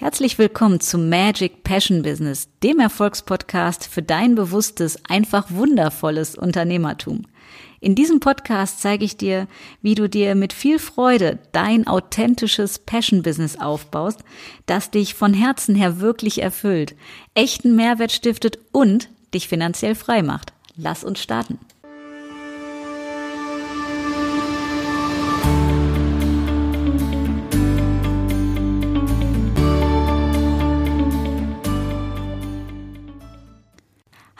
Herzlich willkommen zu Magic Passion Business, dem Erfolgspodcast für dein bewusstes, einfach wundervolles Unternehmertum. In diesem Podcast zeige ich dir, wie du dir mit viel Freude dein authentisches Passion Business aufbaust, das dich von Herzen her wirklich erfüllt, echten Mehrwert stiftet und dich finanziell frei macht. Lass uns starten.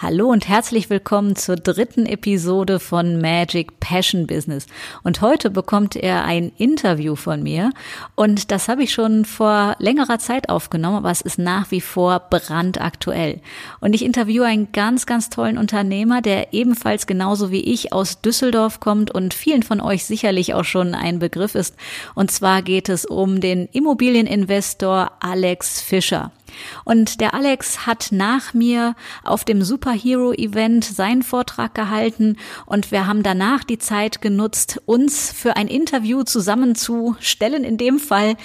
Hallo und herzlich willkommen zur dritten Episode von Magic Passion Business. Und heute bekommt er ein Interview von mir. Und das habe ich schon vor längerer Zeit aufgenommen, aber es ist nach wie vor brandaktuell. Und ich interviewe einen ganz, ganz tollen Unternehmer, der ebenfalls genauso wie ich aus Düsseldorf kommt und vielen von euch sicherlich auch schon ein Begriff ist. Und zwar geht es um den Immobilieninvestor Alex Fischer. Und der Alex hat nach mir auf dem Superhero Event seinen Vortrag gehalten und wir haben danach die Zeit genutzt, uns für ein Interview zusammenzustellen in dem Fall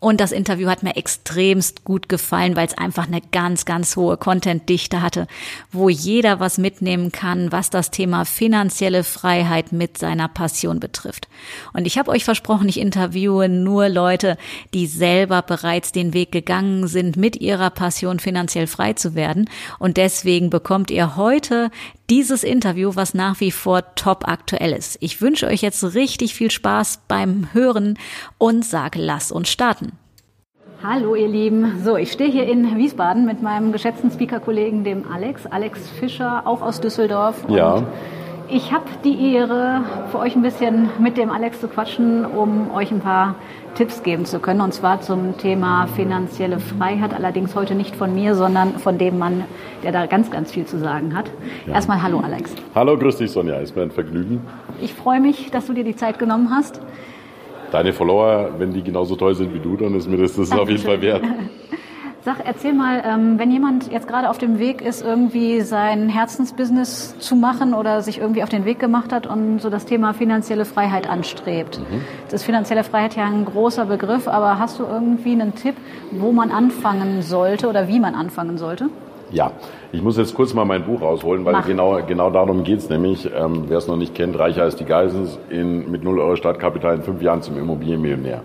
und das Interview hat mir extremst gut gefallen, weil es einfach eine ganz, ganz hohe Content-Dichte hatte, wo jeder was mitnehmen kann, was das Thema finanzielle Freiheit mit seiner Passion betrifft. Und ich habe euch versprochen, ich interviewe nur Leute, die selber bereits den Weg gegangen sind, mit ihrer Passion finanziell frei zu werden. Und deswegen bekommt ihr heute dieses Interview, was nach wie vor top aktuell ist. Ich wünsche euch jetzt richtig viel Spaß beim Hören und sage, lass uns starten. Hallo ihr Lieben. So, ich stehe hier in Wiesbaden mit meinem geschätzten Speaker-Kollegen, dem Alex, Alex Fischer, auch aus Düsseldorf. Ja. Ich habe die Ehre, für euch ein bisschen mit dem Alex zu quatschen, um euch ein paar Tipps geben zu können. Und zwar zum Thema finanzielle Freiheit. Allerdings heute nicht von mir, sondern von dem Mann, der da ganz, ganz viel zu sagen hat. Ja. Erstmal hallo Alex. Hallo, grüß dich Sonja. Ist mir ein Vergnügen. Ich freue mich, dass du dir die Zeit genommen hast. Deine Follower, wenn die genauso toll sind wie du, dann ist mir das, das auf jeden Fall wert. Sag, erzähl mal, ähm, wenn jemand jetzt gerade auf dem Weg ist, irgendwie sein Herzensbusiness zu machen oder sich irgendwie auf den Weg gemacht hat und so das Thema finanzielle Freiheit anstrebt. Mhm. Das ist finanzielle Freiheit ja ein großer Begriff, aber hast du irgendwie einen Tipp, wo man anfangen sollte oder wie man anfangen sollte? Ja, ich muss jetzt kurz mal mein Buch rausholen, weil genau, genau darum geht's nämlich. Ähm, Wer es noch nicht kennt, Reicher als die Geisens, in, mit 0 Euro Startkapital in fünf Jahren zum Immobilienmillionär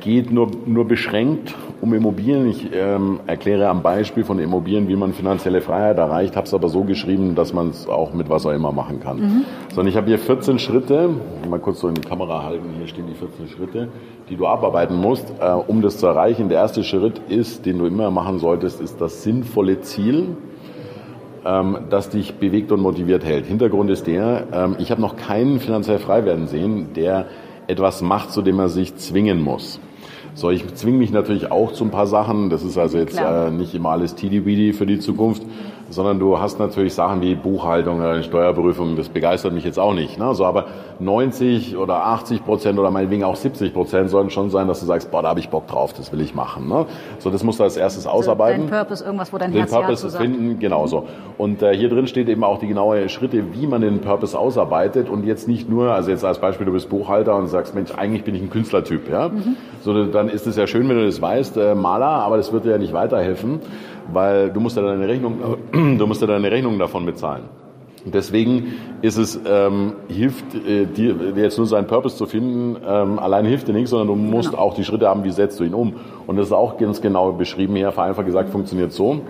geht nur, nur beschränkt um Immobilien. Ich ähm, erkläre am Beispiel von Immobilien, wie man finanzielle Freiheit erreicht, habe es aber so geschrieben, dass man es auch mit was auch immer machen kann. Mhm. Sondern ich habe hier 14 Schritte, mal kurz so in die Kamera halten, hier stehen die 14 Schritte, die du abarbeiten musst, äh, um das zu erreichen. Der erste Schritt ist, den du immer machen solltest, ist das sinnvolle Ziel ähm, das dich bewegt und motiviert hält. Hintergrund ist der, ähm, ich habe noch keinen finanziell frei werden sehen, der etwas macht, zu dem er sich zwingen muss. So, ich zwinge mich natürlich auch zu ein paar Sachen. Das ist also jetzt äh, nicht immer alles tidi für die Zukunft sondern du hast natürlich Sachen wie Buchhaltung oder Steuerprüfung, das begeistert mich jetzt auch nicht. Ne? So, aber 90 oder 80 Prozent oder meinetwegen auch 70 Prozent sollen schon sein, dass du sagst, boah, da habe ich Bock drauf, das will ich machen. Ne? So, das musst du als erstes also ausarbeiten. Dein Purpose, irgendwas, wo dein den Herz Purpose ja finden, genau so. Und äh, hier drin steht eben auch die genaue Schritte, wie man den Purpose ausarbeitet und jetzt nicht nur, also jetzt als Beispiel, du bist Buchhalter und sagst, Mensch, eigentlich bin ich ein Künstlertyp, ja. Mhm. So, dann ist es ja schön, wenn du das weißt, äh, Maler, aber das wird dir ja nicht weiterhelfen weil du musst ja deine Rechnung, du musst ja deine Rechnung davon bezahlen. Deswegen ist es, ähm, hilft äh, dir jetzt nur seinen Purpose zu finden, ähm, allein hilft dir nichts, sondern du musst genau. auch die Schritte haben, wie setzt du ihn um. Und das ist auch ganz genau beschrieben hier, vereinfacht gesagt, funktioniert so.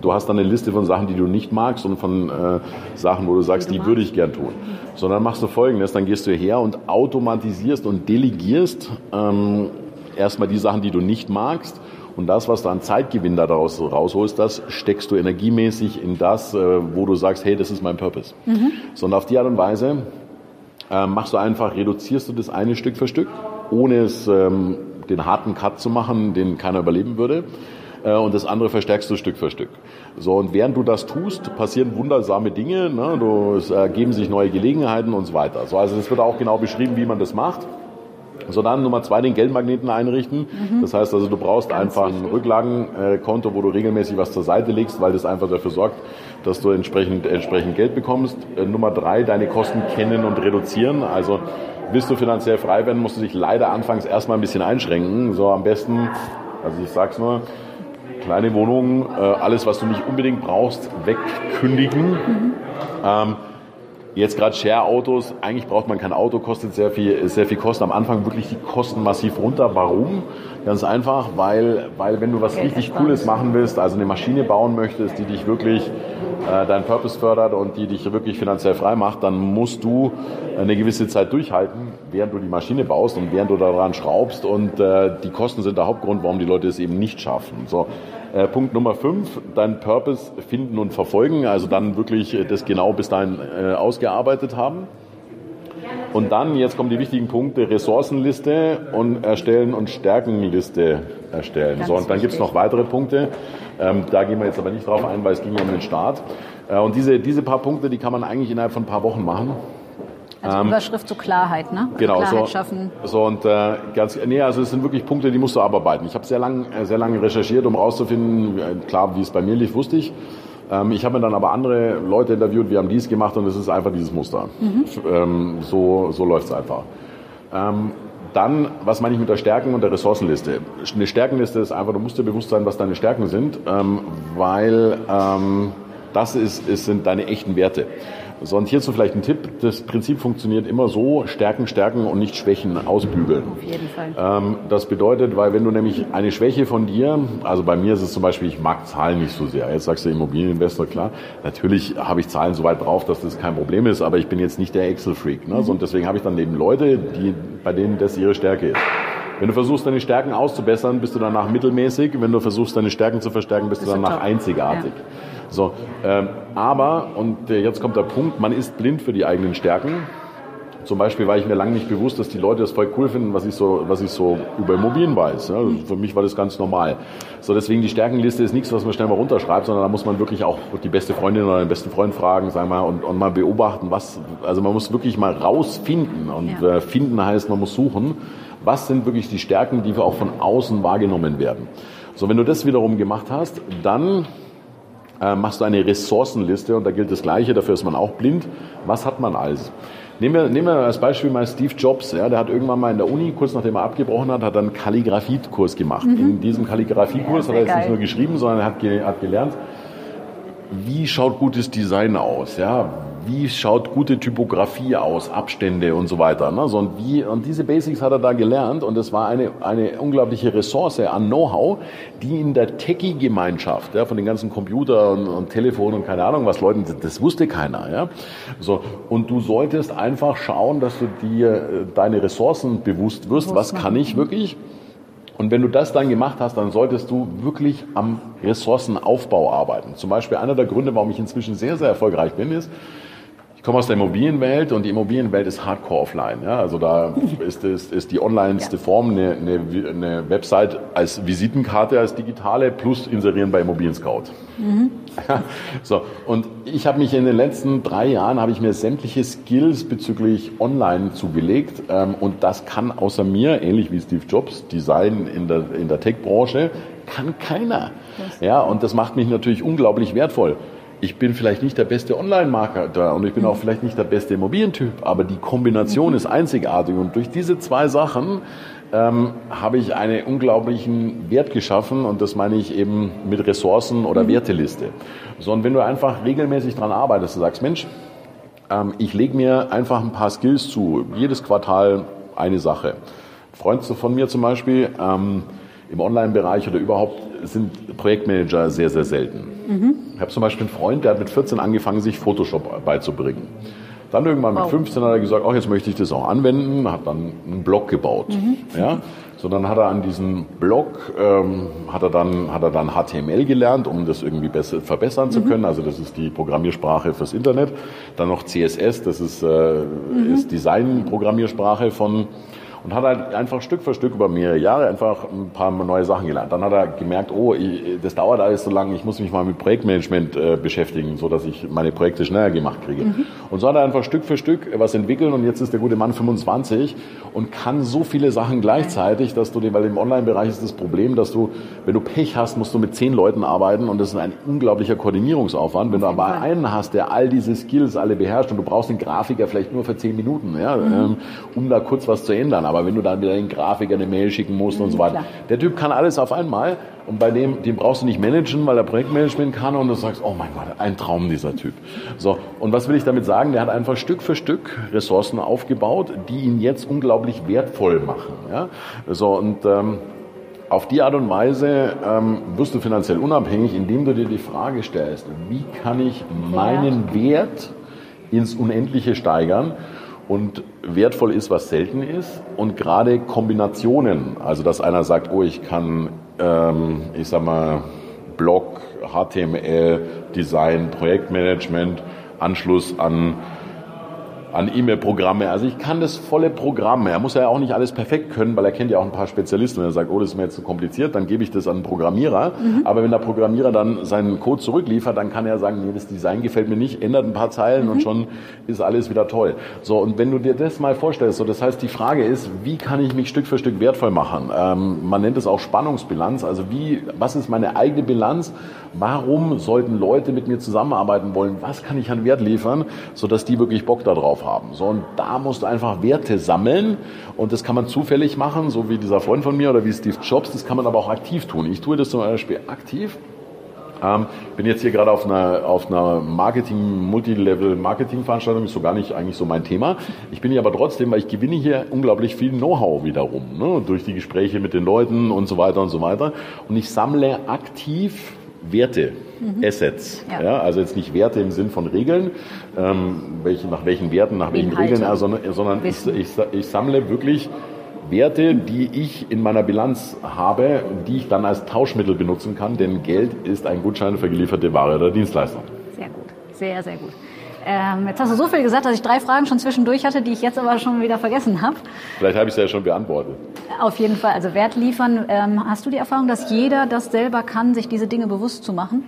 Du hast dann eine Liste von Sachen, die du nicht magst und von äh, Sachen, wo du sagst, die würde ich gern tun. Sondern machst du folgendes, dann gehst du her und automatisierst und delegierst ähm, erstmal die Sachen, die du nicht magst und das, was du an Zeitgewinn daraus rausholst, das steckst du energiemäßig in das, äh, wo du sagst, hey, das ist mein Purpose. Mhm. So, und auf die Art und Weise äh, machst du einfach, reduzierst du das eine Stück für Stück, ohne es ähm, den harten Cut zu machen, den keiner überleben würde. Äh, und das andere verstärkst du Stück für Stück. So, und während du das tust, passieren wundersame Dinge. Ne? Du, es ergeben sich neue Gelegenheiten und so weiter. So, also es wird auch genau beschrieben, wie man das macht. So dann Nummer zwei den Geldmagneten einrichten. Mhm. Das heißt also, du brauchst Ganz einfach ein Rücklagenkonto, wo du regelmäßig was zur Seite legst, weil das einfach dafür sorgt, dass du entsprechend, entsprechend Geld bekommst. Äh, Nummer drei, deine Kosten kennen und reduzieren. Also willst du finanziell frei werden, musst du dich leider anfangs erstmal ein bisschen einschränken. So am besten Also ich sag's nur, kleine Wohnungen, äh, alles, was du nicht unbedingt brauchst, wegkündigen. Mhm. Ähm, Jetzt gerade Share-Autos, eigentlich braucht man kein Auto, kostet sehr viel, sehr viel Kosten. Am Anfang wirklich die Kosten massiv runter. Warum? Ganz einfach, weil, weil wenn du was richtig Cooles machen willst, also eine Maschine bauen möchtest, die dich wirklich äh, deinen Purpose fördert und die dich wirklich finanziell frei macht, dann musst du eine gewisse Zeit durchhalten, während du die Maschine baust und während du daran schraubst. Und äh, die Kosten sind der Hauptgrund, warum die Leute es eben nicht schaffen. So, äh, Punkt Nummer fünf, dein Purpose finden und verfolgen, also dann wirklich das genau bis dahin äh, ausgearbeitet haben. Und dann, jetzt kommen die wichtigen Punkte, Ressourcenliste und erstellen und Stärkenliste erstellen. Ganz so, und dann gibt es noch weitere Punkte. Ähm, da gehen wir jetzt aber nicht drauf ein, weil es ging ja um den Start. Äh, und diese, diese paar Punkte, die kann man eigentlich innerhalb von ein paar Wochen machen. Also ähm, Überschrift zur Klarheit, ne? Genau, Klarheit so, schaffen. So und äh, ganz, nee, also es sind wirklich Punkte, die musst du abarbeiten. Ich habe sehr lange, äh, sehr lange recherchiert, um herauszufinden, äh, klar, wie es bei mir lief, wusste ich. Ähm, ich habe mir dann aber andere Leute interviewt, wir haben dies gemacht und es ist einfach dieses Muster. Mhm. Ähm, so so läuft es einfach. Ähm, dann, was meine ich mit der Stärken- und der Ressourcenliste? Eine Stärkenliste ist einfach, du musst dir bewusst sein, was deine Stärken sind, ähm, weil ähm, das ist, ist, sind deine echten Werte. So, und hierzu vielleicht ein Tipp. Das Prinzip funktioniert immer so, Stärken, Stärken und nicht Schwächen ausbügeln. Auf jeden Fall. Ähm, das bedeutet, weil wenn du nämlich eine Schwäche von dir, also bei mir ist es zum Beispiel, ich mag Zahlen nicht so sehr. Jetzt sagst du Immobilieninvestor, klar. Natürlich habe ich Zahlen so weit drauf, dass das kein Problem ist, aber ich bin jetzt nicht der Excel-Freak. Ne? Mhm. Und deswegen habe ich dann eben Leute, die, bei denen das ihre Stärke ist. Wenn du versuchst, deine Stärken auszubessern, bist du danach mittelmäßig. Wenn du versuchst, deine Stärken zu verstärken, bist du danach top. einzigartig. Ja. So, ähm, aber, und äh, jetzt kommt der Punkt, man ist blind für die eigenen Stärken. Zum Beispiel war ich mir lange nicht bewusst, dass die Leute das voll cool finden, was ich so, was ich so über Immobilien weiß. Ja, für mich war das ganz normal. So, deswegen die Stärkenliste ist nichts, was man schnell mal runterschreibt, sondern da muss man wirklich auch die beste Freundin oder den besten Freund fragen, sagen wir, und, und mal beobachten, was, also man muss wirklich mal rausfinden. Und ja. äh, finden heißt, man muss suchen, was sind wirklich die Stärken, die auch von außen wahrgenommen werden. So, wenn du das wiederum gemacht hast, dann äh, machst du eine Ressourcenliste und da gilt das Gleiche, dafür ist man auch blind. Was hat man alles? Nehmen wir, nehmen wir als Beispiel mal Steve Jobs. Ja, der hat irgendwann mal in der Uni, kurz nachdem er abgebrochen hat, hat einen Kalligrafiekurs gemacht. Mhm. In diesem Kalligrafiekurs ja, hat er jetzt geil. nicht nur geschrieben, sondern er hat, hat gelernt, wie schaut gutes Design aus? Ja, wie schaut gute Typografie aus, Abstände und so weiter. Ne? So, und, wie, und diese Basics hat er da gelernt und es war eine, eine unglaubliche Ressource an Know-how, die in der Techie-Gemeinschaft, ja, von den ganzen Computern und, und Telefonen und keine Ahnung was Leuten, das, das wusste keiner. Ja? So, und du solltest einfach schauen, dass du dir äh, deine Ressourcen bewusst wirst, was kann ich wirklich und wenn du das dann gemacht hast, dann solltest du wirklich am Ressourcenaufbau arbeiten. Zum Beispiel einer der Gründe, warum ich inzwischen sehr, sehr erfolgreich bin, ist, komme aus der Immobilienwelt und die Immobilienwelt ist hardcore offline. Ja? Also da ist, ist, ist die onlineste Form eine, eine, eine Website als Visitenkarte, als digitale, plus inserieren bei Immobilien Scout. Mhm. so, und ich habe mich in den letzten drei Jahren, habe ich mir sämtliche Skills bezüglich Online zugelegt ähm, und das kann außer mir, ähnlich wie Steve Jobs, Design in der, in der Tech-Branche, kann keiner. Ja, und das macht mich natürlich unglaublich wertvoll ich bin vielleicht nicht der beste Online-Marketer und ich bin auch vielleicht nicht der beste Immobilientyp, aber die Kombination ist einzigartig und durch diese zwei Sachen ähm, habe ich einen unglaublichen Wert geschaffen und das meine ich eben mit Ressourcen oder mhm. Werteliste. So, und wenn du einfach regelmäßig daran arbeitest, du sagst, Mensch, ähm, ich lege mir einfach ein paar Skills zu, jedes Quartal eine Sache. Freund von mir zum Beispiel, ähm, im Online-Bereich oder überhaupt sind Projektmanager sehr, sehr selten. Mhm. Ich habe zum Beispiel einen Freund, der hat mit 14 angefangen, sich Photoshop beizubringen. Dann irgendwann wow. mit 15 hat er gesagt, ach, jetzt möchte ich das auch anwenden, hat dann einen Blog gebaut. Mhm. Ja? So, dann hat er an diesem Blog, ähm, hat, er dann, hat er dann HTML gelernt, um das irgendwie besser, verbessern zu mhm. können. Also das ist die Programmiersprache fürs Internet. Dann noch CSS, das ist, äh, mhm. ist Design-Programmiersprache von und hat halt einfach Stück für Stück über mehrere Jahre einfach ein paar neue Sachen gelernt. Dann hat er gemerkt, oh, das dauert alles so lange, ich muss mich mal mit Projektmanagement äh, beschäftigen, so dass ich meine Projekte schneller gemacht kriege. Mhm. Und so hat er einfach Stück für Stück was entwickelt und jetzt ist der gute Mann 25 und kann so viele Sachen gleichzeitig, dass du, weil im Online-Bereich ist das Problem, dass du, wenn du Pech hast, musst du mit zehn Leuten arbeiten und das ist ein unglaublicher Koordinierungsaufwand. Wenn du aber einen hast, der all diese Skills alle beherrscht und du brauchst den Grafiker vielleicht nur für zehn Minuten, ja, mhm. Ähm, um da kurz was zu ändern Aber wenn du dann wieder den Grafiker eine Mail schicken musst und so weiter. Klar. Der Typ kann alles auf einmal und bei dem, den brauchst du nicht managen, weil er Projektmanagement kann und du sagst, oh mein Gott, ein Traum dieser Typ. So, und was will ich damit sagen? Der hat einfach Stück für Stück Ressourcen aufgebaut, die ihn jetzt unglaublich wertvoll machen. Ja? So, und ähm, auf die Art und Weise ähm, wirst du finanziell unabhängig, indem du dir die Frage stellst, wie kann ich meinen Wert ins Unendliche steigern? Und wertvoll ist, was selten ist. Und gerade Kombinationen, also dass einer sagt, oh, ich kann, ähm, ich sag mal, Blog, HTML, Design, Projektmanagement, Anschluss an an E-Mail-Programme. Also ich kann das volle Programm. Er muss ja auch nicht alles perfekt können, weil er kennt ja auch ein paar Spezialisten. Wenn er sagt, oh, das ist mir jetzt zu kompliziert, dann gebe ich das an einen Programmierer. Mhm. Aber wenn der Programmierer dann seinen Code zurückliefert, dann kann er sagen, nee, das Design gefällt mir nicht, ändert ein paar Zeilen mhm. und schon ist alles wieder toll. So, und wenn du dir das mal vorstellst, so das heißt, die Frage ist, wie kann ich mich Stück für Stück wertvoll machen? Ähm, man nennt es auch Spannungsbilanz. Also wie, was ist meine eigene Bilanz? Warum sollten Leute mit mir zusammenarbeiten wollen? Was kann ich an Wert liefern, sodass die wirklich Bock darauf haben? So, und da musst du einfach Werte sammeln und das kann man zufällig machen, so wie dieser Freund von mir oder wie Steve Jobs, das kann man aber auch aktiv tun. Ich tue das zum Beispiel aktiv. Ähm, bin jetzt hier gerade auf einer, auf einer Marketing, Multilevel-Marketing-Veranstaltung, ist so gar nicht eigentlich so mein Thema. Ich bin hier aber trotzdem, weil ich gewinne hier unglaublich viel Know-how wiederum, ne? durch die Gespräche mit den Leuten und so weiter und so weiter. Und ich sammle aktiv Werte, mhm. Assets. Ja. ja. also jetzt nicht Werte im Sinn von Regeln, ähm, welche, nach welchen Werten, nach welchen Regeln, äh, sondern, sondern ich, ich, ich sammle wirklich Werte, die ich in meiner Bilanz habe, die ich dann als Tauschmittel benutzen kann, denn Geld ist ein Gutschein für gelieferte Ware oder Dienstleistung. Sehr gut, sehr, sehr gut. Ähm, jetzt hast du so viel gesagt, dass ich drei Fragen schon zwischendurch hatte, die ich jetzt aber schon wieder vergessen habe. Vielleicht habe ich es ja schon beantwortet. Auf jeden Fall, also Wert liefern. Ähm, hast du die Erfahrung, dass jeder das selber kann, sich diese Dinge bewusst zu machen?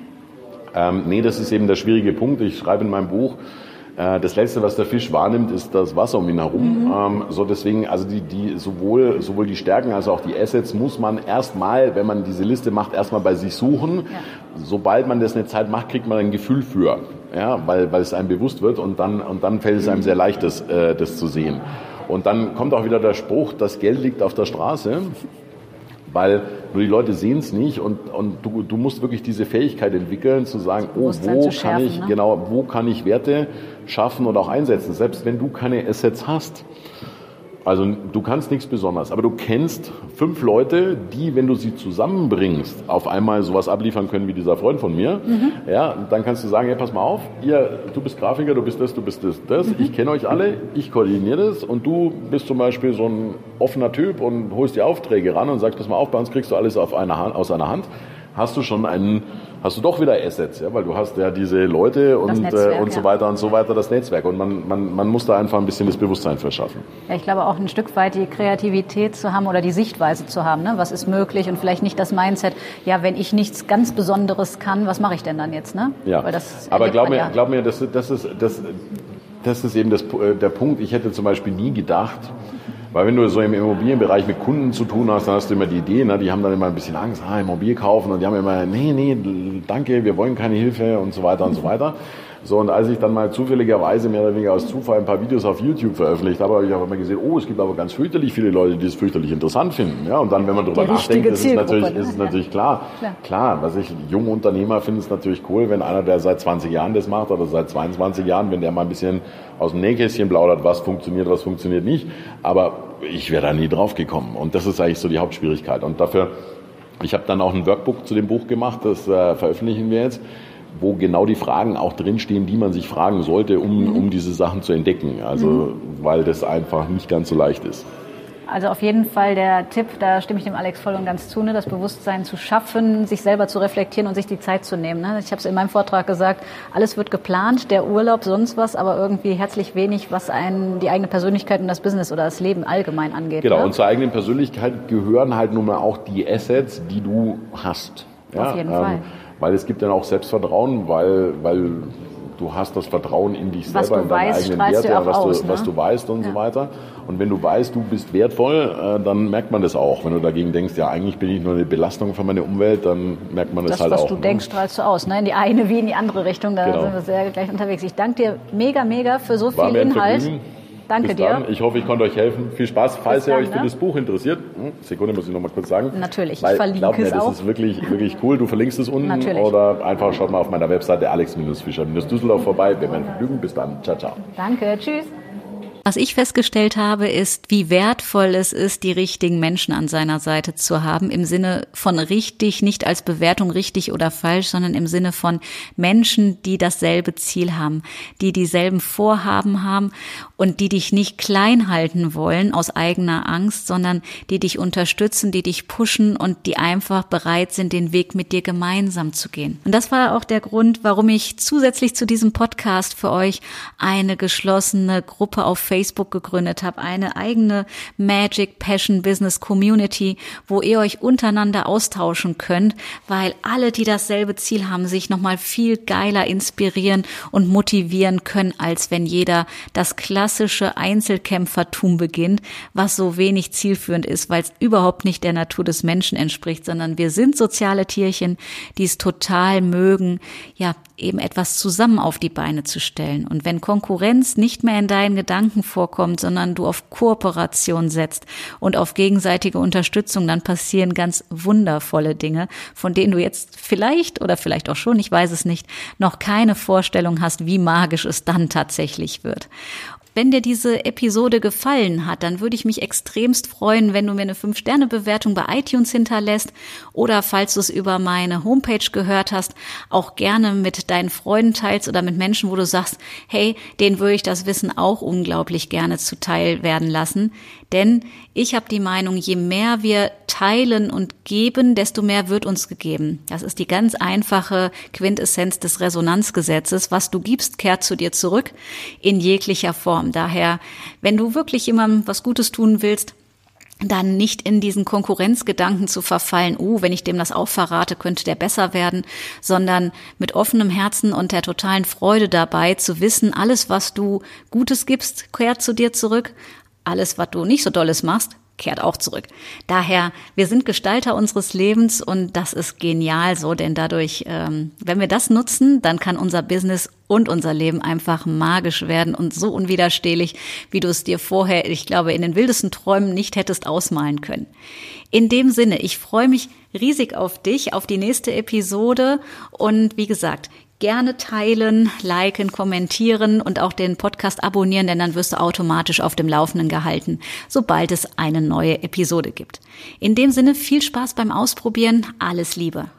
Ähm, nee, das ist eben der schwierige Punkt. Ich schreibe in meinem Buch, äh, das Letzte, was der Fisch wahrnimmt, ist das Wasser um ihn herum. Mhm. Ähm, so deswegen, also die, die, sowohl, sowohl die Stärken als auch die Assets muss man erstmal, wenn man diese Liste macht, erstmal bei sich suchen. Ja. Sobald man das eine Zeit macht, kriegt man ein Gefühl für ja, weil, weil es einem bewusst wird und dann, und dann fällt es einem sehr leicht, das, äh, das zu sehen. Und dann kommt auch wieder der Spruch, das Geld liegt auf der Straße, weil nur die Leute sehen es nicht und, und du, du musst wirklich diese Fähigkeit entwickeln, zu sagen, oh, wo kann ich, ne? genau, wo kann ich Werte schaffen und auch einsetzen, selbst wenn du keine Assets hast. Also du kannst nichts Besonderes, aber du kennst fünf Leute, die, wenn du sie zusammenbringst, auf einmal sowas abliefern können wie dieser Freund von mir. Mhm. Ja, dann kannst du sagen, hey, pass mal auf, ihr, du bist Grafiker, du bist das, du bist das, das. Mhm. Ich kenne euch alle, ich koordiniere das und du bist zum Beispiel so ein offener Typ und holst die Aufträge ran und sagst, pass mal auf, bei uns kriegst du alles auf eine Hand, aus einer Hand. Hast du schon einen hast du doch wieder Assets, ja, weil du hast ja diese Leute und, Netzwerk, äh, und so weiter und so weiter, das Netzwerk. Und man, man, man muss da einfach ein bisschen das Bewusstsein verschaffen. Ja, ich glaube auch ein Stück weit die Kreativität zu haben oder die Sichtweise zu haben, ne? was ist möglich und vielleicht nicht das Mindset, ja, wenn ich nichts ganz Besonderes kann, was mache ich denn dann jetzt? Ne? Ja, aber glaub mir, ja. glaub mir, das, das, ist, das, das ist eben das, äh, der Punkt. Ich hätte zum Beispiel nie gedacht, weil wenn du so im Immobilienbereich mit Kunden zu tun hast, dann hast du immer die Idee, ne? die haben dann immer ein bisschen Angst, ah, Immobilie kaufen und die haben immer, nee, nee, danke, wir wollen keine Hilfe und so weiter und so weiter. So, und als ich dann mal zufälligerweise mehr oder weniger aus Zufall ein paar Videos auf YouTube veröffentlicht habe, habe ich auch immer gesehen, oh, es gibt aber ganz fürchterlich viele Leute, die es fürchterlich interessant finden. Ja, und dann, wenn man darüber nachdenkt, ist es natürlich, ist es natürlich klar. klar. Klar, was ich, junge Unternehmer finden es natürlich cool, wenn einer, der seit 20 Jahren das macht oder seit 22 Jahren, wenn der mal ein bisschen aus dem Nähkästchen plaudert, was funktioniert, was funktioniert nicht. Aber ich wäre da nie drauf gekommen. Und das ist eigentlich so die Hauptschwierigkeit. Und dafür, ich habe dann auch ein Workbook zu dem Buch gemacht, das äh, veröffentlichen wir jetzt wo genau die Fragen auch drinstehen, die man sich fragen sollte, um, mhm. um diese Sachen zu entdecken. Also, mhm. weil das einfach nicht ganz so leicht ist. Also auf jeden Fall der Tipp, da stimme ich dem Alex voll und ganz zu, ne, das Bewusstsein zu schaffen, sich selber zu reflektieren und sich die Zeit zu nehmen. Ne? Ich habe es in meinem Vortrag gesagt, alles wird geplant, der Urlaub, sonst was, aber irgendwie herzlich wenig, was einen die eigene Persönlichkeit und das Business oder das Leben allgemein angeht. Genau, ne? und zur eigenen Persönlichkeit gehören halt nun mal auch die Assets, die du hast. Ja? Auf jeden ähm, Fall weil es gibt dann auch Selbstvertrauen, weil, weil du hast das Vertrauen in dich was selber, in deine weißt, eigenen Werte, ja, was, aus, du, ne? was du weißt und ja. so weiter. Und wenn du weißt, du bist wertvoll, äh, dann merkt man das auch. Wenn du dagegen denkst, ja, eigentlich bin ich nur eine Belastung für meine Umwelt, dann merkt man das, das halt auch. Das, was du ne? denkst, strahlst du aus. Ne? In die eine wie in die andere Richtung, da genau. sind wir sehr gleich unterwegs. Ich danke dir mega, mega für so War viel Inhalt. Danke Bis dir. Dann. Ich hoffe, ich konnte euch helfen. Viel Spaß. Falls dann, ihr euch für ne? das Buch interessiert, hm, Sekunde muss ich noch mal kurz sagen. Natürlich, ich Weil, verlinke glaub mir, es das auch. ist wirklich, wirklich cool. Du verlinkst es unten Natürlich. oder einfach schaut mal auf meiner Webseite alex-fischer-düsseldorf vorbei. Wir werden Vergnügen. Bis dann. Ciao, ciao. Danke, tschüss. Was ich festgestellt habe, ist, wie wertvoll es ist, die richtigen Menschen an seiner Seite zu haben. Im Sinne von richtig, nicht als Bewertung richtig oder falsch, sondern im Sinne von Menschen, die dasselbe Ziel haben, die dieselben Vorhaben haben und die dich nicht klein halten wollen aus eigener Angst, sondern die dich unterstützen, die dich pushen und die einfach bereit sind, den Weg mit dir gemeinsam zu gehen. Und das war auch der Grund, warum ich zusätzlich zu diesem Podcast für euch eine geschlossene Gruppe auf Facebook gegründet habe, eine eigene Magic Passion Business Community, wo ihr euch untereinander austauschen könnt, weil alle, die dasselbe Ziel haben, sich nochmal viel geiler inspirieren und motivieren können, als wenn jeder das klassische Einzelkämpfertum beginnt, was so wenig zielführend ist, weil es überhaupt nicht der Natur des Menschen entspricht, sondern wir sind soziale Tierchen, die es total mögen, ja, eben etwas zusammen auf die Beine zu stellen. Und wenn Konkurrenz nicht mehr in deinen Gedanken vorkommt, sondern du auf Kooperation setzt und auf gegenseitige Unterstützung, dann passieren ganz wundervolle Dinge, von denen du jetzt vielleicht oder vielleicht auch schon, ich weiß es nicht, noch keine Vorstellung hast, wie magisch es dann tatsächlich wird. Wenn dir diese Episode gefallen hat, dann würde ich mich extremst freuen, wenn du mir eine 5-Sterne-Bewertung bei iTunes hinterlässt oder falls du es über meine Homepage gehört hast, auch gerne mit deinen Freunden teilst oder mit Menschen, wo du sagst, hey, denen würde ich das Wissen auch unglaublich gerne zuteil werden lassen. Denn ich habe die Meinung, je mehr wir teilen und geben, desto mehr wird uns gegeben. Das ist die ganz einfache Quintessenz des Resonanzgesetzes. Was du gibst, kehrt zu dir zurück in jeglicher Form. Daher, wenn du wirklich jemandem was Gutes tun willst, dann nicht in diesen Konkurrenzgedanken zu verfallen, oh, wenn ich dem das auch verrate, könnte der besser werden, sondern mit offenem Herzen und der totalen Freude dabei zu wissen, alles, was du Gutes gibst, kehrt zu dir zurück, alles, was du nicht so Dolles machst, kehrt auch zurück. Daher, wir sind Gestalter unseres Lebens und das ist genial so, denn dadurch, ähm, wenn wir das nutzen, dann kann unser Business und unser Leben einfach magisch werden und so unwiderstehlich, wie du es dir vorher, ich glaube, in den wildesten Träumen nicht hättest ausmalen können. In dem Sinne, ich freue mich riesig auf dich, auf die nächste Episode und wie gesagt, gerne teilen, liken, kommentieren und auch den Podcast abonnieren, denn dann wirst du automatisch auf dem Laufenden gehalten, sobald es eine neue Episode gibt. In dem Sinne viel Spaß beim Ausprobieren, alles Liebe.